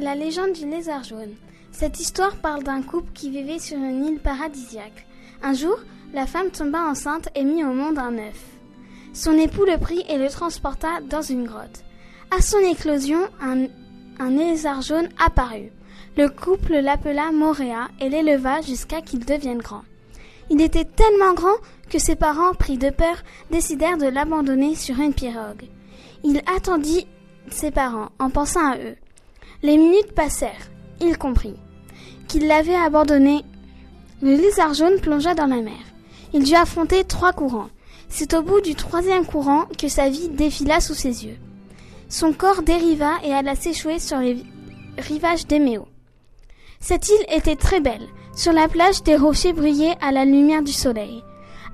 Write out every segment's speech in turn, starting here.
La légende du lézard jaune. Cette histoire parle d'un couple qui vivait sur une île paradisiaque. Un jour, la femme tomba enceinte et mit au monde un œuf. Son époux le prit et le transporta dans une grotte. À son éclosion, un, un lézard jaune apparut. Le couple l'appela Moréa et l'éleva jusqu'à qu'il devienne grand. Il était tellement grand que ses parents, pris de peur, décidèrent de l'abandonner sur une pirogue. Il attendit ses parents en pensant à eux. Les minutes passèrent. Il comprit qu'il l'avait abandonné. Le lézard jaune plongea dans la mer. Il dut affronter trois courants. C'est au bout du troisième courant que sa vie défila sous ses yeux. Son corps dériva et alla s'échouer sur les rivages d'Eméo. Cette île était très belle. Sur la plage, des rochers brillaient à la lumière du soleil.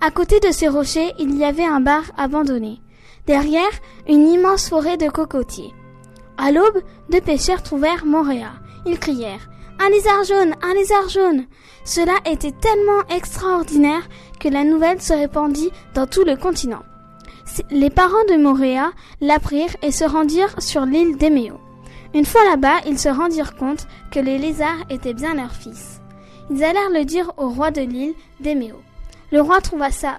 À côté de ces rochers, il y avait un bar abandonné. Derrière, une immense forêt de cocotiers. À l'aube, deux pêcheurs trouvèrent Moréa. Ils crièrent Un lézard jaune Un lézard jaune Cela était tellement extraordinaire que la nouvelle se répandit dans tout le continent. Les parents de Moréa l'apprirent et se rendirent sur l'île d'Eméo. Une fois là-bas, ils se rendirent compte que les lézards étaient bien leurs fils. Ils allèrent le dire au roi de l'île d'Eméo. Le roi trouva ça,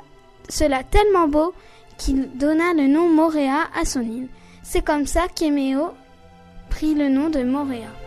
cela tellement beau qu'il donna le nom Moréa à son île. C'est comme ça qu'Eméo prit le nom de Moréa.